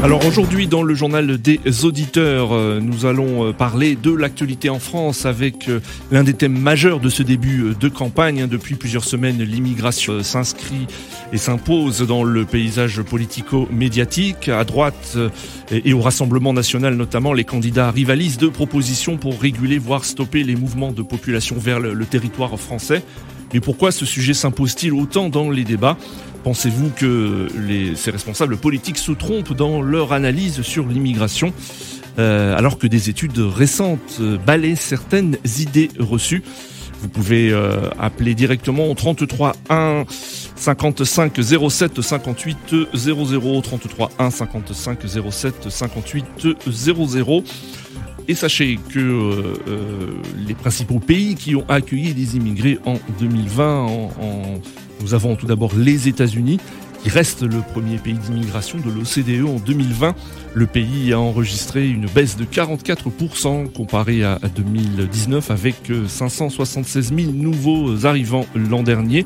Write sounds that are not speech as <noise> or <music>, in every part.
Alors aujourd'hui dans le journal des auditeurs, euh, nous allons euh, parler de l'actualité en France avec euh, l'un des thèmes majeurs de ce début de campagne. Depuis plusieurs semaines, l'immigration s'inscrit et s'impose dans le paysage politico-médiatique. À droite et au Rassemblement national notamment, les candidats rivalisent de propositions pour réguler, voire stopper les mouvements de population vers le territoire français. Mais pourquoi ce sujet s'impose-t-il autant dans les débats? Pensez-vous que ces responsables politiques se trompent dans leur analyse sur l'immigration? Euh, alors que des études récentes balaient certaines idées reçues. Vous pouvez euh, appeler directement au 33 1 55 07 58 00 33 1 55 07 58 00 et sachez que euh, euh, les principaux pays qui ont accueilli des immigrés en 2020, en, nous avons tout d'abord les États-Unis, qui reste le premier pays d'immigration de l'OCDE en 2020. Le pays a enregistré une baisse de 44% comparé à 2019 avec 576 000 nouveaux arrivants l'an dernier.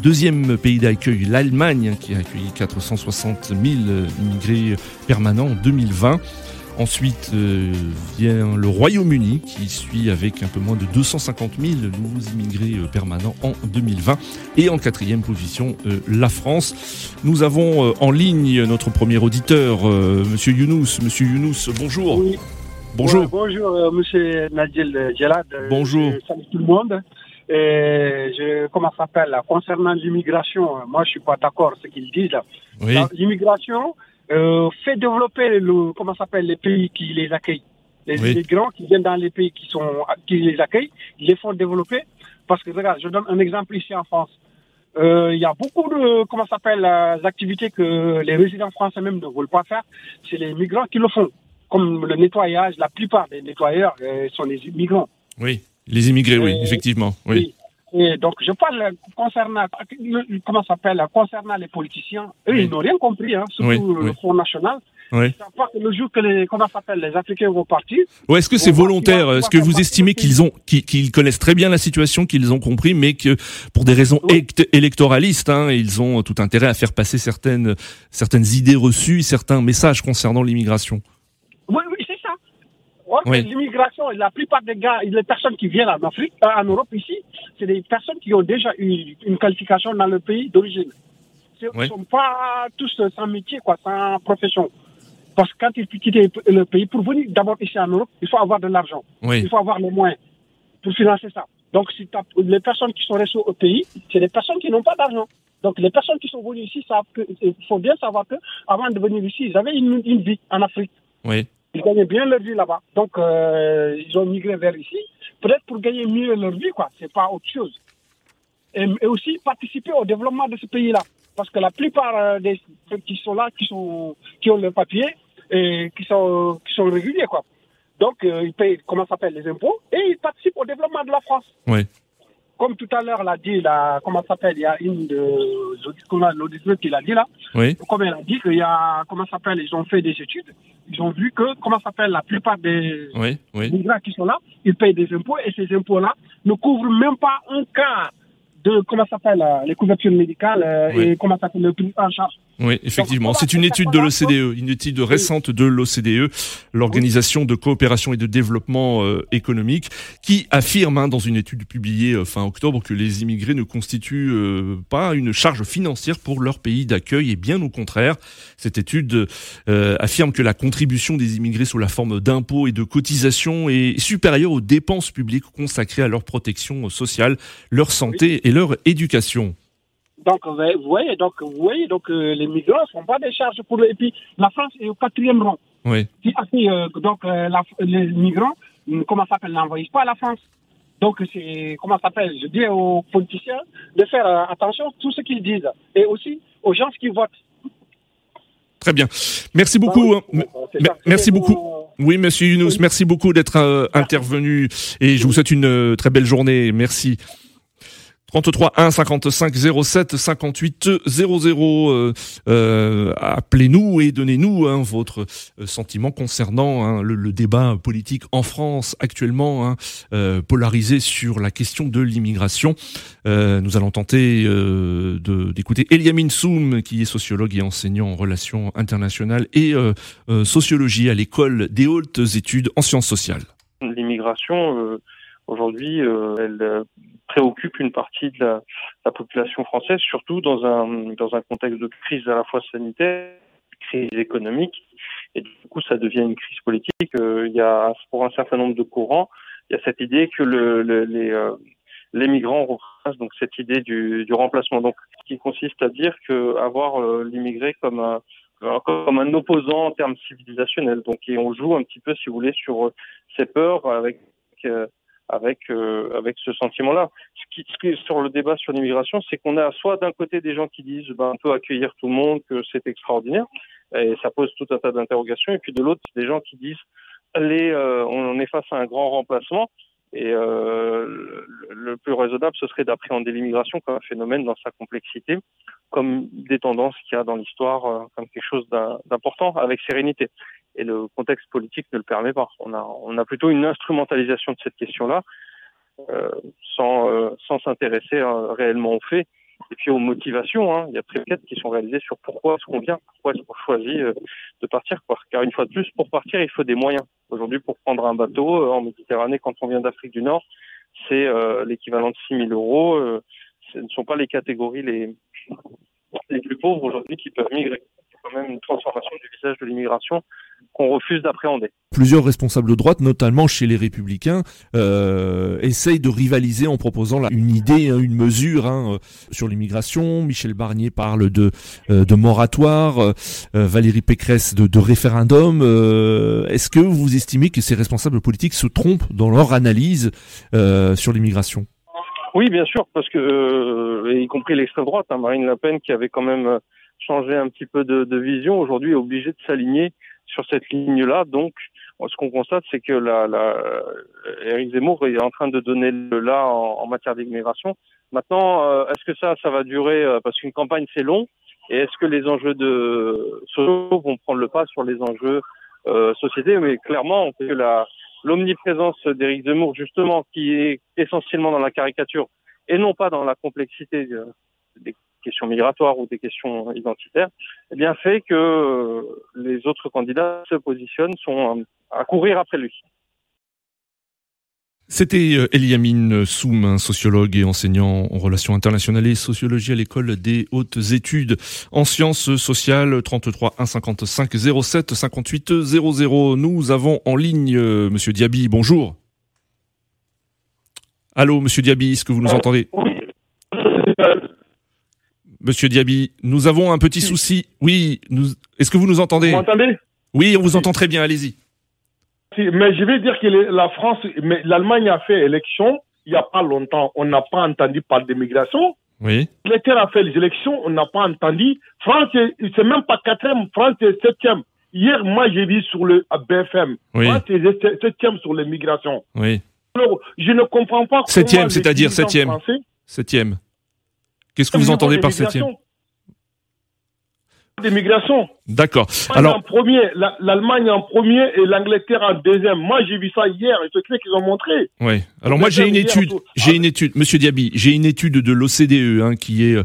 Deuxième pays d'accueil, l'Allemagne, qui a accueilli 460 000 immigrés permanents en 2020. Ensuite euh, vient le Royaume-Uni qui suit avec un peu moins de 250 000 nouveaux immigrés euh, permanents en 2020. Et en quatrième position, euh, la France. Nous avons en ligne notre premier auditeur, Monsieur Younous. Monsieur Younous, bonjour. Oui. Bonjour. bonjour, Monsieur Nadjel Gelad. Bonjour. Salut tout le monde. Et je, comment ça s'appelle, concernant l'immigration, moi je suis pas d'accord ce qu'ils disent. Oui. L'immigration, euh, fait développer le, comment s'appelle les pays qui les accueillent. Les Oui. immigrants qui viennent dans les pays qui sont qui les accueillent, ils les font développer. Parce que regarde, je donne un exemple ici en France. Euh, Il y a beaucoup de comment s'appelle euh, activités que les résidents français même ne veulent pas faire. C'est les migrants qui le font, comme le nettoyage. La plupart des nettoyeurs euh, sont des migrants. Oui, les immigrés, oui, effectivement. Oui. Et donc, je parle concernant, comment ça s'appelle, concernant les politiciens. Eux, Oui. ils n'ont rien compris, hein, surtout Oui, le oui. Front National. Oui. Que le jour que les, comment ça s'appelle, les Africains vont partir, Ouais, est-ce que c'est volontaire Est-ce que on va vous estimez qu'ils ont, qu'ils, connaissent très bien la situation, qu'ils ont compris, mais que pour des raisons électoralistes, hein, ils ont tout intérêt à faire passer certaines, certaines idées reçues, certains messages concernant l'immigration oui, oui, c'est ça. Or Oui. l'immigration, la plupart des gars, les personnes qui viennent en Afrique, euh, en Europe ici, c'est des personnes qui ont déjà eu une qualification dans le pays d'origine. Ce ne Oui. sont pas tous sans métier, quoi, sans profession. Parce que quand ils quittent le pays, pour venir d'abord ici en Europe, il faut avoir de l'argent. Oui. Il faut avoir les moyens pour financer ça. Donc, si les personnes qui sont restées au pays, c'est des personnes qui n'ont pas d'argent. Donc, les personnes qui sont venues ici savent que, il faut bien savoir que, avant de venir ici, ils avaient une, une vie en Afrique. Oui. Ils gagnaient bien leur vie là-bas. Donc, euh, ils ont migré vers ici. Peut-être pour gagner mieux leur vie, quoi. C'est pas autre chose. Et, aussi participer au développement de ce pays-là. Parce que la plupart euh, des qui sont là, qui sont, qui ont le papier et qui sont, qui sont réguliers, quoi. Donc, euh, ils payent, comment ça s'appelle, les impôts et ils participent au développement de la France. Oui. Comme tout à l'heure l'a dit, la, comment s'appelle, il y a une de l'auditeur qui l'a dit là, Oui. comme elle a dit qu'il y a, comment s'appelle, ils ont fait des études, ils ont vu que, comment s'appelle, la plupart des Oui. Oui. migrants qui sont là, ils payent des impôts et ces impôts-là ne couvrent même pas un quart de, comment s'appelle, euh, les couvertures médicales euh, et comment ça s'appelle, le prix en charge. Oui, effectivement. C'est une étude de l'OCDE, une étude récente de l'OCDE, l'Organisation de coopération et de développement euh, économique, qui affirme hein, dans une étude publiée euh, fin octobre que les immigrés ne constituent euh, pas une charge financière pour leur pays d'accueil et bien au contraire. Cette étude euh, affirme que la contribution des immigrés sous la forme d'impôts et de cotisations est supérieure aux dépenses publiques consacrées à leur protection sociale, leur santé et leur éducation. Donc, vous voyez- vous voyez, donc, vous voyez, donc, euh, les migrants ne sont pas des charges pour le, et puis, la France est au quatrième rang. Oui. Qui euh, donc, euh, la- les migrants, euh, comment ça s'appelle, n'envoient pas à la France. Donc, c'est, comment ça s'appelle, je dis aux politiciens de faire euh, attention à tout ce qu'ils disent. Et aussi aux gens qui votent. Très bien. Merci beaucoup. Oui, hein. Merci beaucoup. Oui, monsieur Younous, Oui. merci beaucoup d'être euh, intervenu et je vous souhaite une euh, très belle journée. Merci. 33 1 55 07 58 00. Euh, euh, Appelez-nous et donnez-nous hein, votre euh, sentiment concernant hein, le, le, débat politique en France actuellement, hein, euh, polarisé sur la question de l'immigration. Euh, nous allons tenter d'écouter Eliamine Soum, qui est sociologue et enseignant en relations internationales et sociologie à l'école des hautes études en sciences sociales. L'immigration, aujourd'hui, elle préoccupe une partie de la, la, population française, surtout dans un, dans un contexte de crise à la fois sanitaire, crise économique, et du coup ça devient une crise politique. Euh, il y a pour un certain nombre de courants, il y a cette idée que le, le, les, euh, les migrants représentent donc cette idée du, du remplacement, donc qui consiste à dire que avoir euh, l'immigré comme un comme un opposant en termes civilisationnels. Donc, et on joue un petit peu, si vous voulez, sur ces peurs avec avec euh, avec ce sentiment-là. Ce qui, ce qui sur le débat sur l'immigration, c'est qu'on a soit d'un côté des gens qui disent ben, on peut accueillir tout le monde, que c'est extraordinaire, et ça pose tout un tas d'interrogations, et puis de l'autre des gens qui disent les, euh, on est face à un grand remplacement, et euh, le, le, plus raisonnable, ce serait d'appréhender l'immigration comme un phénomène dans sa complexité, comme des tendances qu'il y a dans l'histoire, euh, comme quelque chose d'important, avec sérénité et le contexte politique ne le permet pas. On a, plutôt une instrumentalisation de cette question-là, euh, sans euh, sans s'intéresser euh, réellement aux faits et puis aux motivations. Hein. Il y a très quêtes qui sont réalisées sur pourquoi est-ce qu'on vient, pourquoi est-ce qu'on choisit de partir. Quoi. Car une fois de plus, pour partir, il faut des moyens. Aujourd'hui, pour prendre un bateau en Méditerranée, quand on vient d'Afrique du Nord, c'est l'équivalent de 6 000 euros. ce ne sont pas les catégories les plus pauvres aujourd'hui qui peuvent migrer quand même une transformation du visage de l'immigration qu'on refuse d'appréhender. Plusieurs responsables de droite, notamment chez les Républicains, euh, essayent de rivaliser en proposant là, une idée, hein, une mesure hein, euh, sur l'immigration. Michel Barnier parle de, euh, de moratoire, euh, Valérie Pécresse de, de référendum. Euh, est-ce que vous estimez que ces responsables politiques se trompent dans leur analyse sur l'immigration? Oui, bien sûr, parce que, y compris l'extrême droite, hein, Marine Le Pen, qui avait quand même changer un petit peu de, de vision, aujourd'hui est obligé de s'aligner sur cette ligne-là. Donc, ce qu'on constate, c'est que la, la, Eric Zemmour est en train de donner le là en, en matière d'immigration. Maintenant, euh, est-ce que ça, ça va durer euh, Parce qu'une campagne, c'est long. Et est-ce que les enjeux de sociaux vont prendre le pas sur les enjeux euh, Mais clairement, que la l'omniprésence d'Éric Zemmour, justement, qui est essentiellement dans la caricature et non pas dans la complexité euh, des questions migratoires ou des questions identitaires, eh bien fait que euh, les autres candidats se positionnent, sont à courir après lui. C'était euh, Eliamine Soum, sociologue et enseignant en relations internationales et sociologie à l'école des hautes études en sciences sociales 33 1 55 07 58 00. Nous avons en ligne euh, monsieur Diaby, bonjour. Allô monsieur Diaby, est-ce que vous nous entendez? Monsieur Diaby, nous avons un petit souci. Oui, nous... est-ce que vous nous entendez? Vous m'entendez? Oui, on vous entend très bien, allez-y. Mais je vais dire que la France, mais l'Allemagne a fait élection il n'y a pas longtemps. On n'a pas entendu parler d'immigration. Oui. L'État a fait les élections, on n'a pas entendu. France, c'est même pas quatrième, France est septième. Hier, moi, j'ai vu sur le BFM. Oui. France est septième sur l'immigration. Oui. Alors, je ne comprends pas. Septième, c'est-à-dire septième. Septième. Qu'est-ce que vous entendez par septième D'immigration. D'accord. Alors, en premier, l'Allemagne en premier et l'Angleterre en deuxième. Moi, j'ai vu ça hier. Et c'est qu'ils ont montré. Oui. Alors moi, j'ai une étude. J'ai une étude, Monsieur Diaby. J'ai une étude de l'OCDE, hein, qui est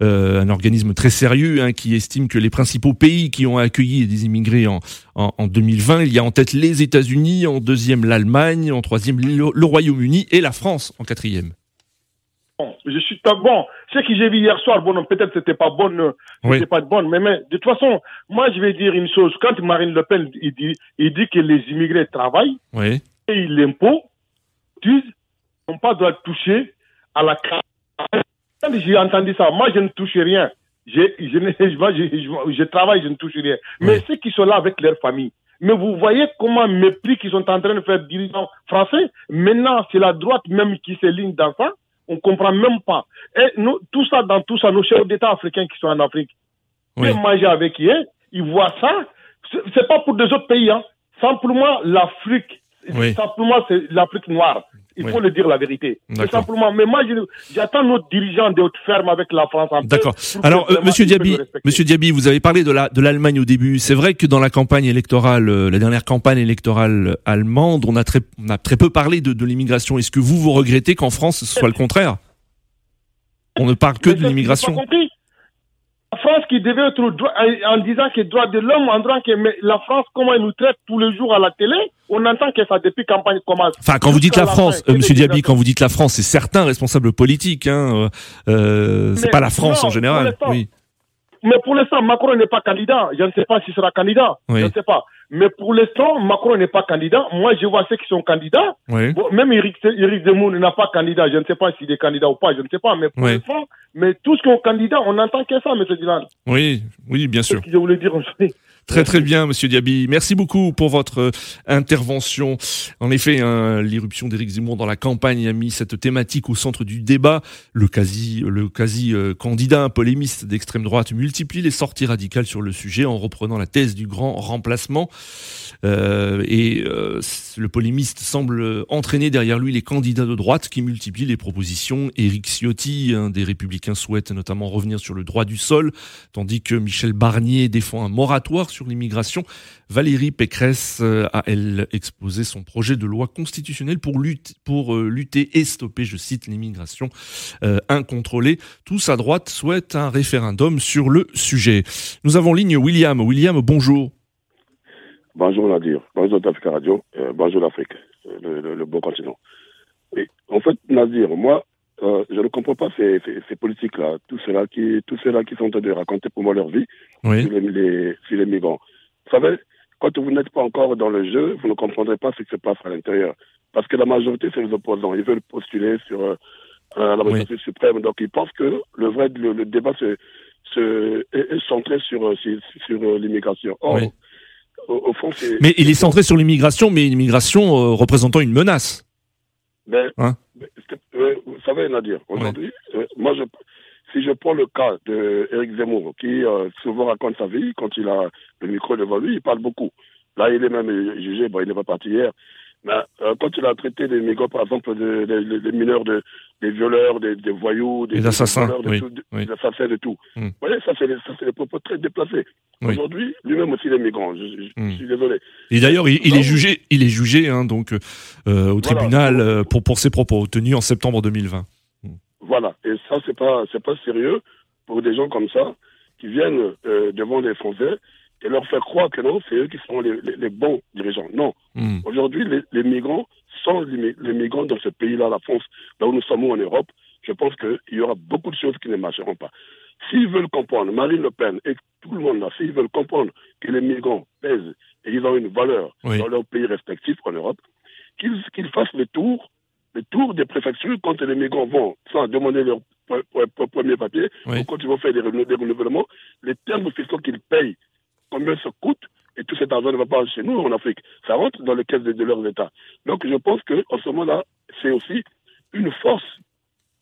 euh, un organisme très sérieux, hein, qui estime que les principaux pays qui ont accueilli des immigrés en, en, en 2020, il y a en tête les États-Unis, en deuxième l'Allemagne, en troisième le, le Royaume-Uni et la France en quatrième. Bon, je suis bon. Ce que j'ai vu hier soir, bon, peut-être c'était pas bonne, c'était Oui. pas bonne, mais, mais de toute façon, moi je vais dire une chose. Quand Marine Le Pen il dit, il dit que les immigrés travaillent, Oui. payent l'impôt, disent, n'ont pas droit de toucher à la. Quand j'ai entendu ça, moi je ne touche rien. <laughs> Je, je, je, moi, je, je- je travaille, je ne touche rien. Mais Oui. ceux qui sont là avec leur famille, mais vous voyez comment mépris qu'ils sont en train de faire dirigeants français. Maintenant, c'est la droite même qui s'éligne dans ça. On comprend même pas. Et nous, tout ça, dans tout ça, nos chefs d'État africains qui sont en Afrique, Oui. ils mangent avec eux, ils voient ça. C'est- C'est pas pour des autres pays, hein. Simplement l'Afrique. Oui. Simplement c'est l'Afrique noire. Il Oui. faut le dire la vérité. D'accord. simplement. Mais moi, j'attends notre dirigeant d'être ferme avec la France. D'accord. Alors, euh, Monsieur Diaby. Monsieur Diaby, vous avez parlé de la de l'Allemagne au début. C'est vrai que dans la campagne électorale, euh, la dernière campagne électorale allemande, on a très on a très peu parlé de, de l'immigration. Est-ce que vous vous regrettez qu'en France ce soit le contraire? On ne parle que Mais de l'immigration. La France qui devait être droit- en disant que droit de l'homme, en disant que la France, comment elle nous traite tous les jours à la télé, on entend que ça depuis campagne commence. Enfin, quand vous dites la la France, fin, euh, Monsieur c'est Diaby, quand vous dites la France, c'est certains responsables politiques. Hein, euh, euh, c'est pas la France non, en général. Oui. Mais pour l'instant, Macron n'est pas candidat. Je ne sais pas s'il sera candidat. Oui. Je ne sais pas. Mais pour l'instant, Macron n'est pas candidat. Moi, je vois ceux qui sont candidats. Oui. Bon, même Eric, Eric Zemmour n'a pas candidat. Je ne sais pas s'il est candidat ou pas. Je ne sais pas. Mais pour Oui. l'instant, mais tous qui ont candidat, on n'entend que ça, M. Dylan. Oui. Oui, bien C'est sûr. ce que je voulais dire aujourd'hui. Très très bien, Monsieur Diaby. Merci beaucoup pour votre euh, intervention. En effet, hein, l'irruption d'Éric Zemmour dans la campagne a mis cette thématique au centre du débat. Le quasi, le quasi euh, candidat polémiste d'extrême droite multiplie les sorties radicales sur le sujet en reprenant la thèse du grand remplacement. Euh, et euh, le polémiste semble entraîner derrière lui les candidats de droite qui multiplient les propositions. Éric Ciotti, un des Républicains, souhaite notamment revenir sur le droit du sol, tandis que Michel Barnier défend un moratoire sur l'immigration. Valérie Pécresse euh, a, elle, exposé son projet de loi constitutionnelle pour lutter, pour, euh, lutter et stopper, je cite, l'immigration euh, incontrôlée. Tous à droite souhaitent un référendum sur le sujet. Nous avons ligne William. William, bonjour. Bonjour Nadir, bonjour Africa Radio, bonjour l'Afrique, le, beau continent. En fait, Nadir, moi, euh, je ne comprends pas ces, ces, ces politiques-là, tous ceux-là qui, tous ceux-là qui sont en train de raconter pour moi leur vie Oui. sur, les, les, sur les migrants. Vous savez, quand vous n'êtes pas encore dans le jeu, vous ne comprendrez pas ce qui se passe à l'intérieur. Parce que la majorité, c'est les opposants. Ils veulent postuler sur euh, euh, la magistrature suprême. Donc, ils pensent que le vrai le, le débat se, se, est, est centré sur, sur, sur l'immigration. Or, Oui. au, au fond, c'est... Mais il est centré sur l'immigration, mais une immigration euh, représentant une menace. Mais, Hein? Euh, vous savez, Nadir, aujourd'hui, euh, moi, je, si je prends le cas de Eric Zemmour, qui euh, souvent raconte sa vie, quand il a le micro devant lui, il parle beaucoup. Là, il est même jugé, bon, il n'est pas parti hier. Euh, quand il a traité des migrants, par exemple, des de, des mineurs, de, des violeurs, des, des voyous, des, Des assassins, oui, tout, oui. des assassins de tout. Mm. Vous voyez, ça, c'est des, propos très déplacés. Oui. Aujourd'hui, lui-même aussi, les migrants. Je, je- je Mm. suis désolé. Et d'ailleurs, il, il est jugé, il est jugé hein, donc euh, au Voilà. tribunal euh, pour pour ses propos tenus en septembre 2020. Voilà. Et ça, c'est pas, c'est pas sérieux pour des gens comme ça qui viennent euh, devant les Français et leur faire croire que non, c'est eux qui sont les, les- les bons dirigeants. Non. Hmm. Aujourd'hui, les, les migrants sont les, mi- les migrants dans ce pays-là, la France, là où nous sommes en Europe. Je pense qu'il y aura beaucoup de choses qui ne marcheront pas. S'ils veulent comprendre, Marine Le Pen et tout le monde là, s'ils veulent comprendre que les migrants pèsent et ils ont une valeur Oui. dans leurs pays respectifs en Europe, qu'ils qu'ils fassent le tour, le tour des préfectures quand les migrants vont sans demander leur pre- pre- pre- premier papier, Oui. ou quand ils vont faire des renouvellements, les termes fiscaux qu'ils payent, combien ça coûte, et tout cet argent ne va pas chez nous en Afrique. Ça rentre dans les caisses de, de leurs États. Donc je pense qu'en ce moment-là, c'est aussi une force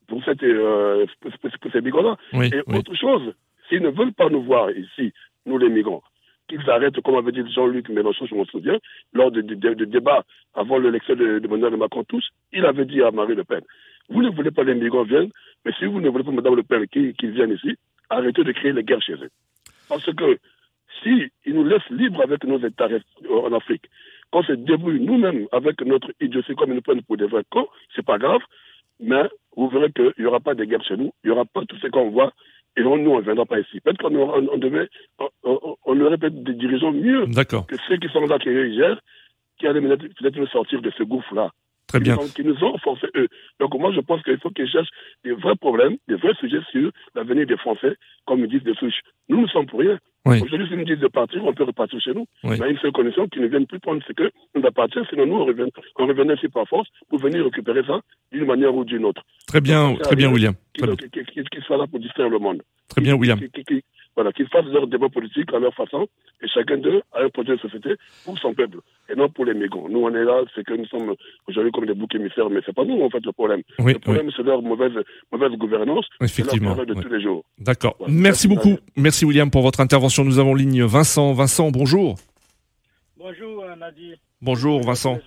pour, cette, euh, pour, ces migrants-là. Oui, Et oui. autre chose, s'ils ne veulent pas nous voir ici, nous les migrants, qu'ils arrêtent, comme avait dit Jean-Luc Mélenchon, je m'en souviens, lors de débats avant l'élection de, de Emmanuel Macron tous, il avait dit à Marie Le Pen, vous ne voulez pas les migrants viennent, mais si vous ne voulez pas Madame Le Pen qu'ils qu'ils viennent ici, arrêtez de créer les guerres chez eux. Parce que si ils nous laissent libres avec nos États rest- en Afrique, qu'on se débrouille nous-mêmes avec notre idiotie comme ils nous prennent pour des vrais cons, c'est pas grave, mais vous verrez qu'il n'y aura pas de guerre chez nous, il n'y aura pas tout ce qu'on voit, et on, nous, on ne viendra pas ici. Peut-être qu'on on, on devait, on, on- on aurait peut-être des dirigeants mieux que ceux qui sont là, qui gèrent, qui allaient peut-être nous sortir de ce gouffre-là. très bien. Qui nous ont- Qui nous ont forcé eux. Donc moi, je pense qu'il faut qu'ils cherchent des vrais problèmes, des vrais sujets sur l'avenir des Français, comme ils disent des souches. Nous ne sommes pour rien. Oui. Aujourd'hui, s'ils nous disent de partir, on peut repartir chez nous. Oui. Mais à une seule condition, qu'ils ne viennent plus prendre ce que nous va partir, sinon nous, on reviendrait, on reviendrait ici par force pour venir récupérer ça d'une manière ou d'une autre. Très bien, très bien, William. Bien, Qu'ils qu'ils- qu'ils soient là pour distraire le monde. très bien, William. Voilà, qu'ils fassent leur débat politique à leur façon, et chacun d'eux a un projet de société pour son peuple, et non pour les migrants. Nous, on est là, c'est que nous sommes aujourd'hui comme des boucs émissaires, mais c'est pas nous, en fait, le problème. Oui, le oui, problème, c'est leur mauvaise, mauvaise gouvernance, leur effectivement. travail de tous les jours. D'accord. Voilà. Merci beaucoup. Merci, William, pour votre intervention. Nous avons en ligne Vincent. Vincent, bonjour. Bonjour euh, Nadir. Bonjour, Vincent.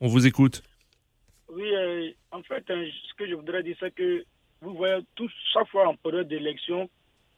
On vous écoute. Oui, Oui, euh, en fait, hein, ce que je voudrais dire, c'est que vous voyez, tout, chaque fois en période d'élection,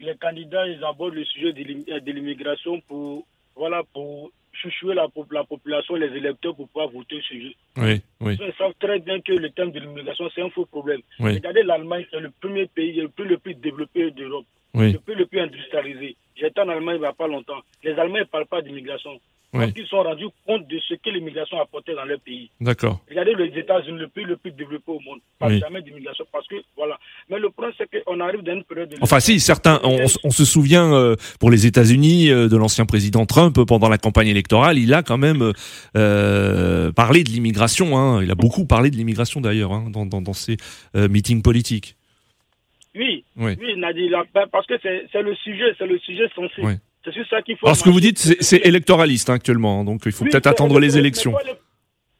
les candidats ils abordent le sujet de l'immigration pour, voilà, pour chouchouer la, la, population, les électeurs pour pouvoir voter sur eux. Oui, oui. Ils savent très bien que le thème de l'immigration, c'est un faux problème. Regardez l'Allemagne, c'est le premier pays le plus, le plus développé d'Europe, le plus le plus industrialisé. J'étais en Allemagne il n'y a pas longtemps. Les Allemands ne parlent pas d'immigration. Parce qu'ils sont rendus compte de ce que l'immigration apportait dans leur pays. D'accord. Regardez les États-Unis, le pays le plus développé au monde. Pas jamais d'immigration. Parce que, voilà. Mais le problème, c'est qu'on arrive dans une période de. Enfin, si, certains, on, se souvient, euh, pour les États-Unis, euh, de l'ancien président Trump, pendant la campagne électorale, il a quand même euh, parlé de l'immigration. Hein. Il a beaucoup parlé de l'immigration, d'ailleurs, hein, dans, dans, dans, ses meetings politiques. Oui, oui, oui Nadie, parce que c'est le sujet, c'est le sujet sensible. C'est ça qu'il faut. Alors, ce que vous dites, c'est électoraliste hein, actuellement, donc il faut peut-être attendre les élections.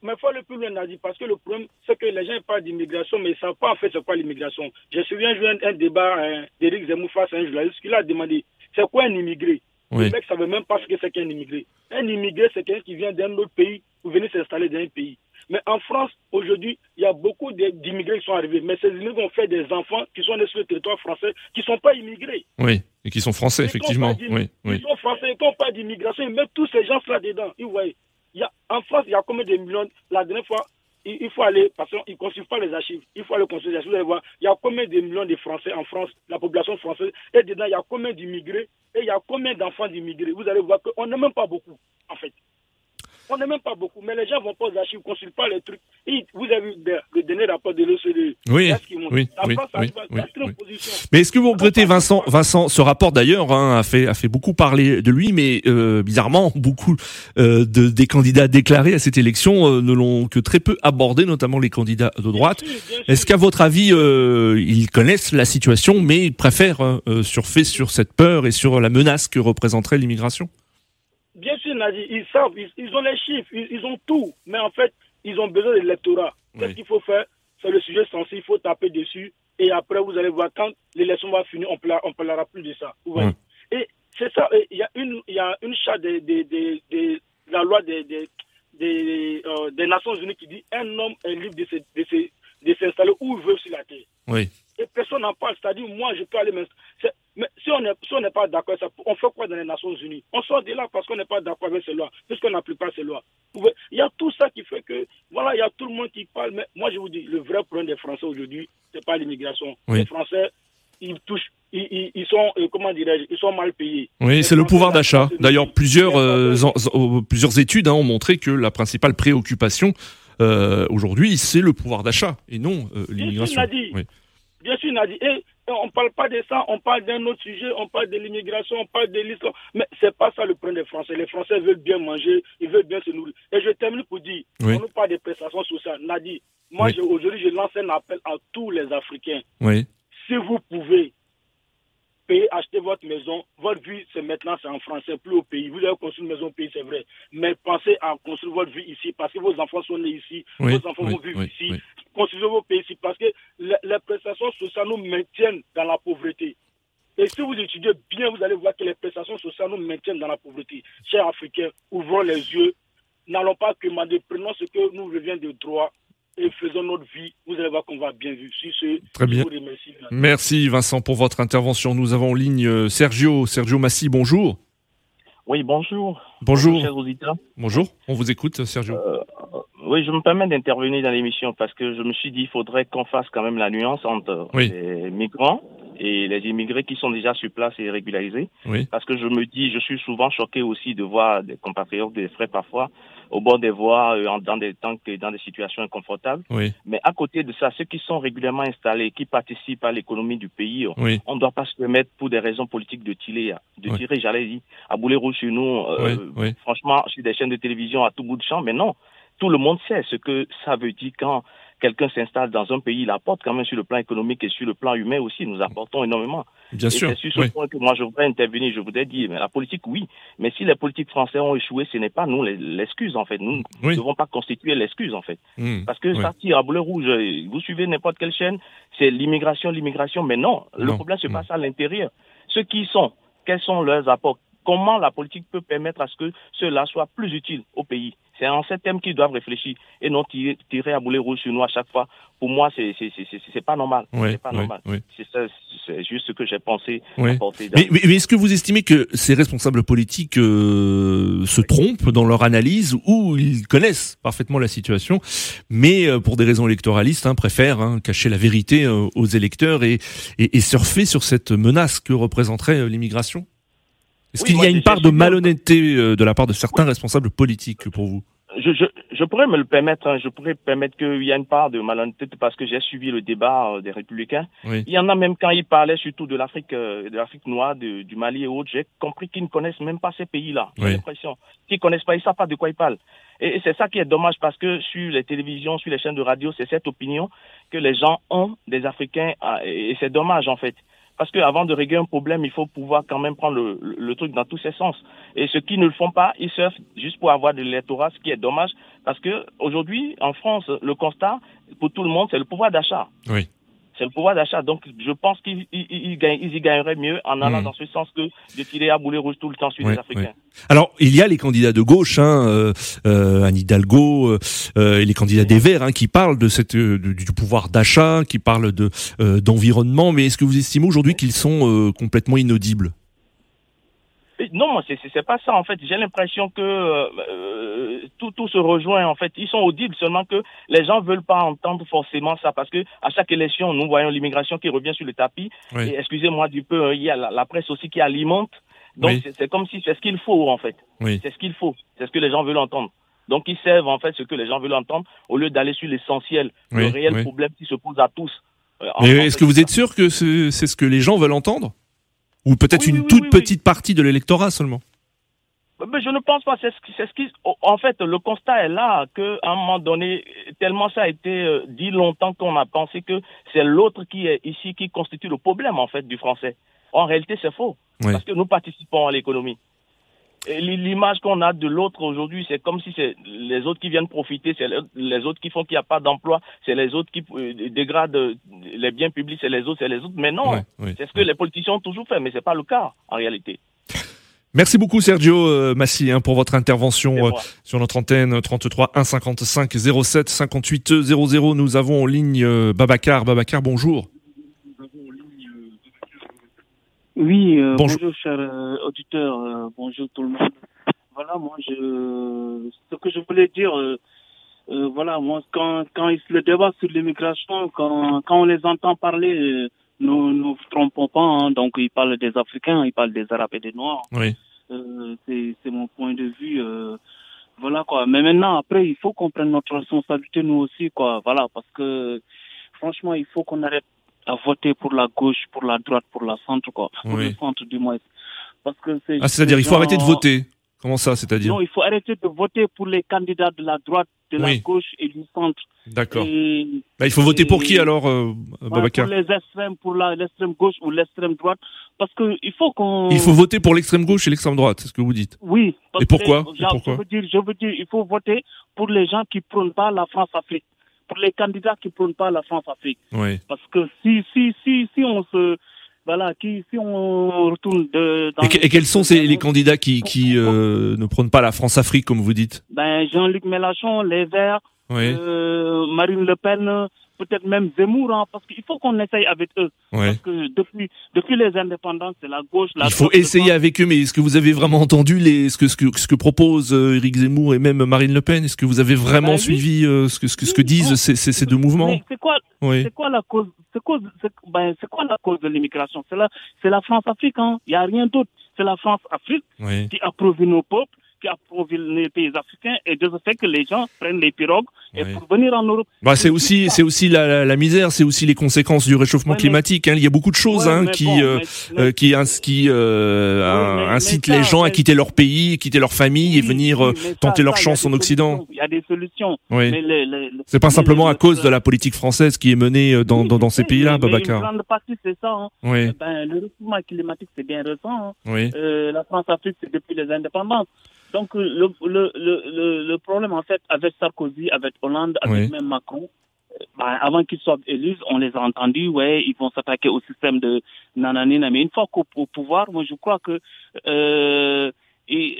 Mais il faut aller plus loin, Nadie, parce que le problème, c'est que les gens parlent d'immigration, mais ils ne savent pas en fait c'est quoi l'immigration. Je me souviens un, un débat hein, d'Éric Zemmour face à un journaliste qui a demandé c'est quoi un immigré? Le mec ne savait même pas ce que c'est qu'un immigré. Un immigré, c'est quelqu'un qui vient d'un autre pays ou venir s'installer dans un pays. Mais en France, aujourd'hui, il y a beaucoup d'immigrés qui sont arrivés. Mais ces immigrés ont fait des enfants qui sont nés sur le territoire français, qui ne sont pas immigrés. Oui, et qui sont français, effectivement. Oui, Ils sont français, ils n'ont pas d'immigration. Ils mettent tous ces gens-là dedans. Ils voient. Il y a, en France, il y a combien de millions? La dernière fois, il, faut aller, parce qu'ils ne construisent pas les archives, il faut aller construire les archives. Vous allez voir, il y a combien de millions de Français en France, la population française, et dedans, il y a combien d'immigrés, et il y a combien d'enfants d'immigrés? Vous allez voir qu'on n'est même pas beaucoup, en fait. On n'est même pas beaucoup, mais les gens vont pas aux archives, ne consultent pas les trucs. vous avez vu le dernier rapport de l'OCDE. Oui, oui, oui, Mais est-ce que vous regrettez, Vincent, Vincent, ce rapport d'ailleurs hein, a fait a fait beaucoup parler de lui, mais euh, bizarrement, <laughs> beaucoup euh, de, des candidats déclarés à cette élection euh, ne l'ont que très peu abordé, notamment les candidats de droite. Est-ce qu'à votre avis, ils connaissent la situation, mais ils préfèrent surfer sur cette peur et sur la menace que représenterait l'immigration? Bien sûr, Nadi, ils savent, ils, ont les chiffres, ils, ont tout, mais en fait, ils ont besoin de l'électorat. Qu'est-ce qu'il faut faire? C'est le sujet sensible, il faut taper dessus, et après, vous allez voir, quand l'élection va finir, on ne parlera plus de ça. Et c'est ça, il y a une, il y a une charte de, de, la loi des, des, euh, des Nations Unies qui dit un homme est libre de, de s'installer où il veut sur la terre. Oui. Et personne n'en parle. C'est-à-dire, moi, je peux aller Mais si on n'est pas d'accord, on fait quoi dans les Nations Unies? On sort de là parce qu'on n'est pas d'accord avec ces lois, puisqu'on n'applique pas ces lois. Il y a tout ça qui fait que, voilà, il y a tout le monde qui parle. Mais moi, je vous dis, le vrai problème des Français aujourd'hui, ce n'est pas l'immigration. Les Français, ils touchent ils, sont, euh, comment dirais ils sont mal payés. Oui, c'est le pouvoir d'achat. D'ailleurs, plusieurs, euh, plusieurs études hein, ont montré que la principale préoccupation euh, aujourd'hui, c'est le pouvoir d'achat et non l'immigration. Oui. Bien sûr, Nadi. Et on ne parle pas de ça, on parle d'un autre sujet, on parle de l'immigration, on parle de l'islam. Mais ce n'est pas ça le problème des Français. Les Français veulent bien manger, ils veulent bien se nourrir. Et je termine pour dire, on nous parle des prestations sociales. Nadi, moi aujourd'hui, je lance un appel à tous les Africains. Oui. Si vous pouvez, payer, acheter votre maison, votre vie, c'est maintenant, c'est en français, plus au pays. Vous avez construit une maison au pays, c'est vrai. Mais pensez à construire votre vie ici, parce que vos enfants sont nés ici, vos enfants vont vivre ici. Construisez vos pays ici, parce que les, prestations sociales nous maintiennent dans la pauvreté. Et si vous étudiez bien, vous allez voir que les prestations sociales nous maintiennent dans la pauvreté. Chers Africains, ouvrons les yeux. N'allons pas commander, prenons ce que nous revient de droit et faisons notre vie. Vous allez voir qu'on va bien vivre. Si Très bien. Merci Vincent pour votre intervention. Nous avons en ligne euh, Sergio. Sergio Massi, bonjour. Oui, bonjour. Bonjour. Bonjour, on vous écoute Sergio. Euh, oui, je me permets d'intervenir dans l'émission parce que je me suis dit qu'il faudrait qu'on fasse quand même la nuance entre les migrants et les immigrés qui sont déjà sur place et régularisés. Oui. Parce que je me dis, je suis souvent choqué aussi de voir des compatriotes, des frères parfois, au bord des voies, euh, dans des temps, dans des situations inconfortables. Oui. Mais à côté de ça, ceux qui sont régulièrement installés, qui participent à l'économie du pays, oui. on ne doit pas se permettre pour des raisons politiques de tirer, de tirer, j'allais dire, à boulet rouge sur nous. Euh, franchement, sur des chaînes de télévision à tout bout de champ, mais non. Tout le monde sait ce que ça veut dire quand quelqu'un s'installe dans un pays, il apporte quand même sur le plan économique et sur le plan humain aussi. Nous apportons énormément. Bien sûr. C'est sur ce point que moi je voudrais intervenir. Je voudrais dire, mais la politique, oui. Mais si les politiques français ont échoué, ce n'est pas nous l'excuse en fait. Nous ne devons pas constituer l'excuse en fait. Hmm. Parce que ça tire à bleu rouge. Vous suivez n'importe quelle chaîne, c'est l'immigration, l'immigration. Mais non, le problème se passe à l'intérieur. Ceux qui sont, quels sont leurs apports comment la politique peut permettre à ce que cela soit plus utile au pays? C'est en ces thèmes qu'ils doivent réfléchir et non tirer, à boulet rouge sur nous à chaque fois. Pour moi, c'est c'est pas normal. c'est pas normal. C'est juste ce que j'ai pensé apporter. Mais, mais, est-ce que vous estimez que ces responsables politiques euh, se trompent dans leur analyse ou ils connaissent parfaitement la situation, mais euh, pour des raisons électoralistes, hein, préfèrent hein, cacher la vérité euh, aux électeurs et, et, et surfer sur cette menace que représenterait l'immigration? Est-ce qu'il y a une part de malhonnêteté euh, de la part de certains responsables politiques pour vous? Je, je, je, pourrais me le permettre, hein, je pourrais permettre qu'il y a une part de malhonnêteté parce que j'ai suivi le débat euh, des républicains. Il y en a même quand ils parlaient surtout de l'Afrique, euh, de l'Afrique noire, du Mali et autres, j'ai compris qu'ils ne connaissent même pas ces pays-là. J'ai l'impression qu'ils connaissent pas, ils savent pas de quoi ils parlent. Et, c'est ça qui est dommage parce que sur les télévisions, sur les chaînes de radio, c'est cette opinion que les gens ont des Africains et c'est dommage en fait. Parce qu'avant de régler un problème, il faut pouvoir quand même prendre le, le, truc dans tous ses sens. Et ceux qui ne le font pas, ils surfent juste pour avoir de l'électorat, ce qui est dommage. Parce que aujourd'hui, en France, le constat, pour tout le monde, c'est le pouvoir d'achat. Oui c'est le pouvoir d'achat. Donc, je pense qu'ils y gagneraient mieux en allant hmm. dans ce sens que de tirer à boulet rouge tout le temps sur les Africains. Alors, il y a les candidats de gauche, hein, euh, euh Anne Hidalgo, euh, euh, et les candidats des Verts, hein, qui parlent de cette du pouvoir d'achat, qui parlent de d'environnement. Mais est-ce que vous estimez aujourd'hui qu'ils sont complètement inaudibles? Non, c'est c'est pas ça en fait. J'ai l'impression que euh, euh, tout tout se rejoint en fait. Ils sont audibles seulement que les gens veulent pas entendre forcément ça parce que à chaque élection nous voyons l'immigration qui revient sur le tapis. Et excusez-moi du peu, hein, il y a la, presse aussi qui alimente. Donc c'est comme si c'est ce qu'il faut en fait. C'est ce qu'il faut. C'est ce que les gens veulent entendre. Donc ils servent en fait ce que les gens veulent entendre au lieu d'aller sur l'essentiel, le réel problème qui se pose à tous. Euh, Mais est-ce que vous êtes sûr que c'est ce que les gens veulent entendre? Ou peut-être une toute petite partie de l'électorat seulement mais je ne pense pas. C'est ce, qui, en fait, le constat est là qu'à un moment donné, tellement ça a été euh, dit longtemps qu'on a pensé que c'est l'autre qui est ici qui constitue le problème en fait du français. En réalité, c'est faux parce que nous participons à l'économie. L'image qu'on a de l'autre aujourd'hui, c'est comme si c'est les autres qui viennent profiter, c'est les autres qui font qu'il n'y a pas d'emploi, c'est les autres qui euh, dégradent les biens publics, c'est les autres, c'est les autres. Mais non, c'est ce que les politiciens ont toujours fait, mais c'est pas le cas en réalité. Merci beaucoup Sergio euh, Massi hein, pour votre intervention euh, sur notre antenne 33 1 55 07 58 00. Nous avons en ligne Babacar. Babacar, bonjour. Oui, euh, bonjour, chers euh, auditeurs, euh, bonjour tout le monde. Voilà, moi, je, ce que je voulais dire, voilà, moi, quand, quand le débat sur l'immigration, quand, quand on les entend parler, nous ne nous trompons pas, hein, donc ils parlent des Africains, ils parlent des Arabes et des Noirs. Oui. c'est mon point de vue. voilà quoi. Mais maintenant, après, il faut qu'on prenne notre responsabilité nous aussi, quoi. Voilà, parce que franchement, il faut qu'on arrête à voter pour la gauche, pour la droite, pour la centre, quoi. Pour le centre, du moins. Parce que c'est. Ah, c'est-à-dire, il faut arrêter de voter. Comment ça, c'est-à-dire Non, il faut arrêter de voter pour les candidats de la droite, de la gauche et du centre. D'accord. Bah, il faut voter pour qui alors, euh, Babacar Pour les extrêmes, pour l'extrême gauche ou l'extrême droite. Parce qu'il faut qu'on. Il faut voter pour l'extrême gauche et l'extrême droite, c'est ce que vous dites Oui. et pourquoi, je, veux dire, je veux dire, il faut voter pour les gens qui prônent pas la France-Afrique pour les candidats qui ne prônent pas la France-Afrique. Oui. Parce que si, si, si, si on se voilà, qui, si on retourne de, dans et, quels sont ces, les candidats qui, qui euh, ne prônent pas la France-Afrique, comme vous dites? Ben Jean-Luc Mélenchon, Les Verts, euh, Marine Le Pen, peut-être même Zemmour, hein, parce qu'il faut qu'on essaye avec eux. Parce que depuis, depuis les indépendances, c'est la gauche. La Il faut essayer avec eux, mais est-ce que vous avez vraiment entendu les, ce, que, ce, que, ce que propose euh, Éric Zemmour et même Marine Le Pen? Est-ce que vous avez vraiment ben suivi euh, ce, que, ce, que, ce que disent ces, ces, ces, deux mouvements? C'est quoi, quoi la cause c'est quoi, ben, quoi la cause de l'immigration? C'est la, la France-Afrique. Hein. Il n'y a rien d'autre. C'est la France-Afrique qui approuve nos peuples qui approvisionne les pays africains et de ce fait que les gens prennent les pirogues et pour venir en Europe. Bah, c'est aussi, c'est aussi la, la, misère, c'est aussi les conséquences du réchauffement climatique. Hein. Il y a beaucoup de choses hein, qui, euh, euh, qui, qui euh, incitent les gens à quitter leur pays, quitter leur famille et venir tenter leur chance en Occident. Il y a des solutions. Oui. C'est pas simplement à cause de la politique française qui est menée dans, dans, dans ces pays-là, Babacar. Une grande partie, c'est ça. Hein. Oui. Ben, le réchauffement climatique, c'est bien récent. Hein. Oui. la France-Afrique, c'est depuis les indépendances. Donc le, le, le, le, problème en fait avec Sarkozy, avec Hollande, avec même Macron, ben, avant qu'ils soient élus, on les a entendus, ouais, ils vont s'attaquer au système de nananina. Mais une fois qu'au pouvoir, moi je crois que euh, ils,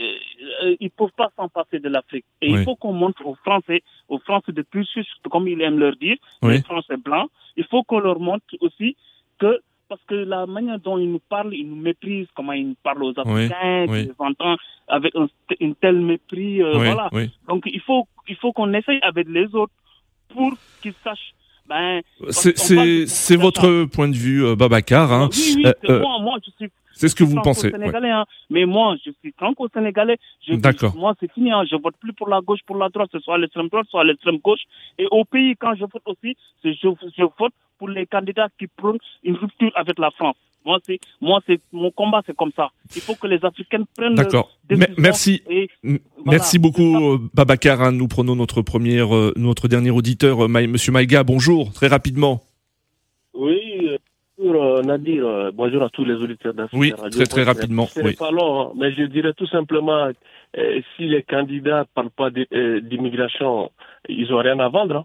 euh, ils peuvent pas s'en passer de l'Afrique. Et il faut qu'on montre aux Français, aux Français de plus, comme ils aiment leur dire, les Français blancs, il faut qu'on leur montre aussi que parce que la manière dont ils nous parlent, ils nous méprisent, comment ils nous parlent aux Africains, oui, les entend avec un, une telle mépris, euh, voilà. Donc il faut il faut qu'on essaye avec les autres pour qu'ils sachent. Ben, c'est votre point de vue, euh, Babacar. Hein. Oui, oui, euh, moi, moi, je suis c'est ce que vous pensez. Sénégalais, hein. Mais moi, je suis franco-sénégalais. D'accord. Moi, c'est fini. Hein. Je vote plus pour la gauche, pour la droite. Ce soit l'extrême droite, soit l'extrême gauche. Et au pays, quand je vote aussi, je, je vote pour les candidats qui prônent une rupture avec la France. Moi, c'est, moi, c'est, mon combat, c'est comme ça. Il faut que les Africains prennent D'accord. Merci. Merci beaucoup, euh, Babacar. Hein. Nous prenons notre première, euh, notre dernier auditeur, euh, Monsieur Maïga. Bonjour, très rapidement. Oui, bonjour Nadir. bonjour à tous les auditeurs d'Afrique Oui, très très rapidement. Oui. Pas long, hein. mais je dirais tout simplement, si les candidats parlent pas d'immigration, ils ont rien à vendre. Hein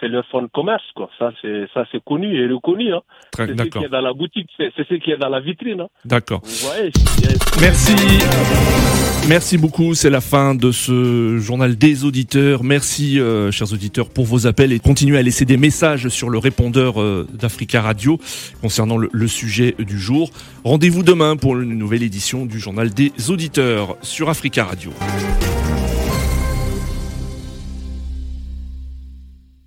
c'est leur fonds de commerce, quoi. Ça, c'est, ça, c'est connu et reconnu, hein. C'est ce qui est dans la boutique, c'est, ce qui est dans la vitrine, hein. D'accord. Merci. Merci beaucoup. C'est la fin de ce journal des auditeurs. Merci, euh, chers auditeurs, pour vos appels et continuez à laisser des messages sur le répondeur euh, d'Africa Radio concernant le, le sujet du jour. Rendez-vous demain pour une nouvelle édition du journal des auditeurs sur Africa Radio.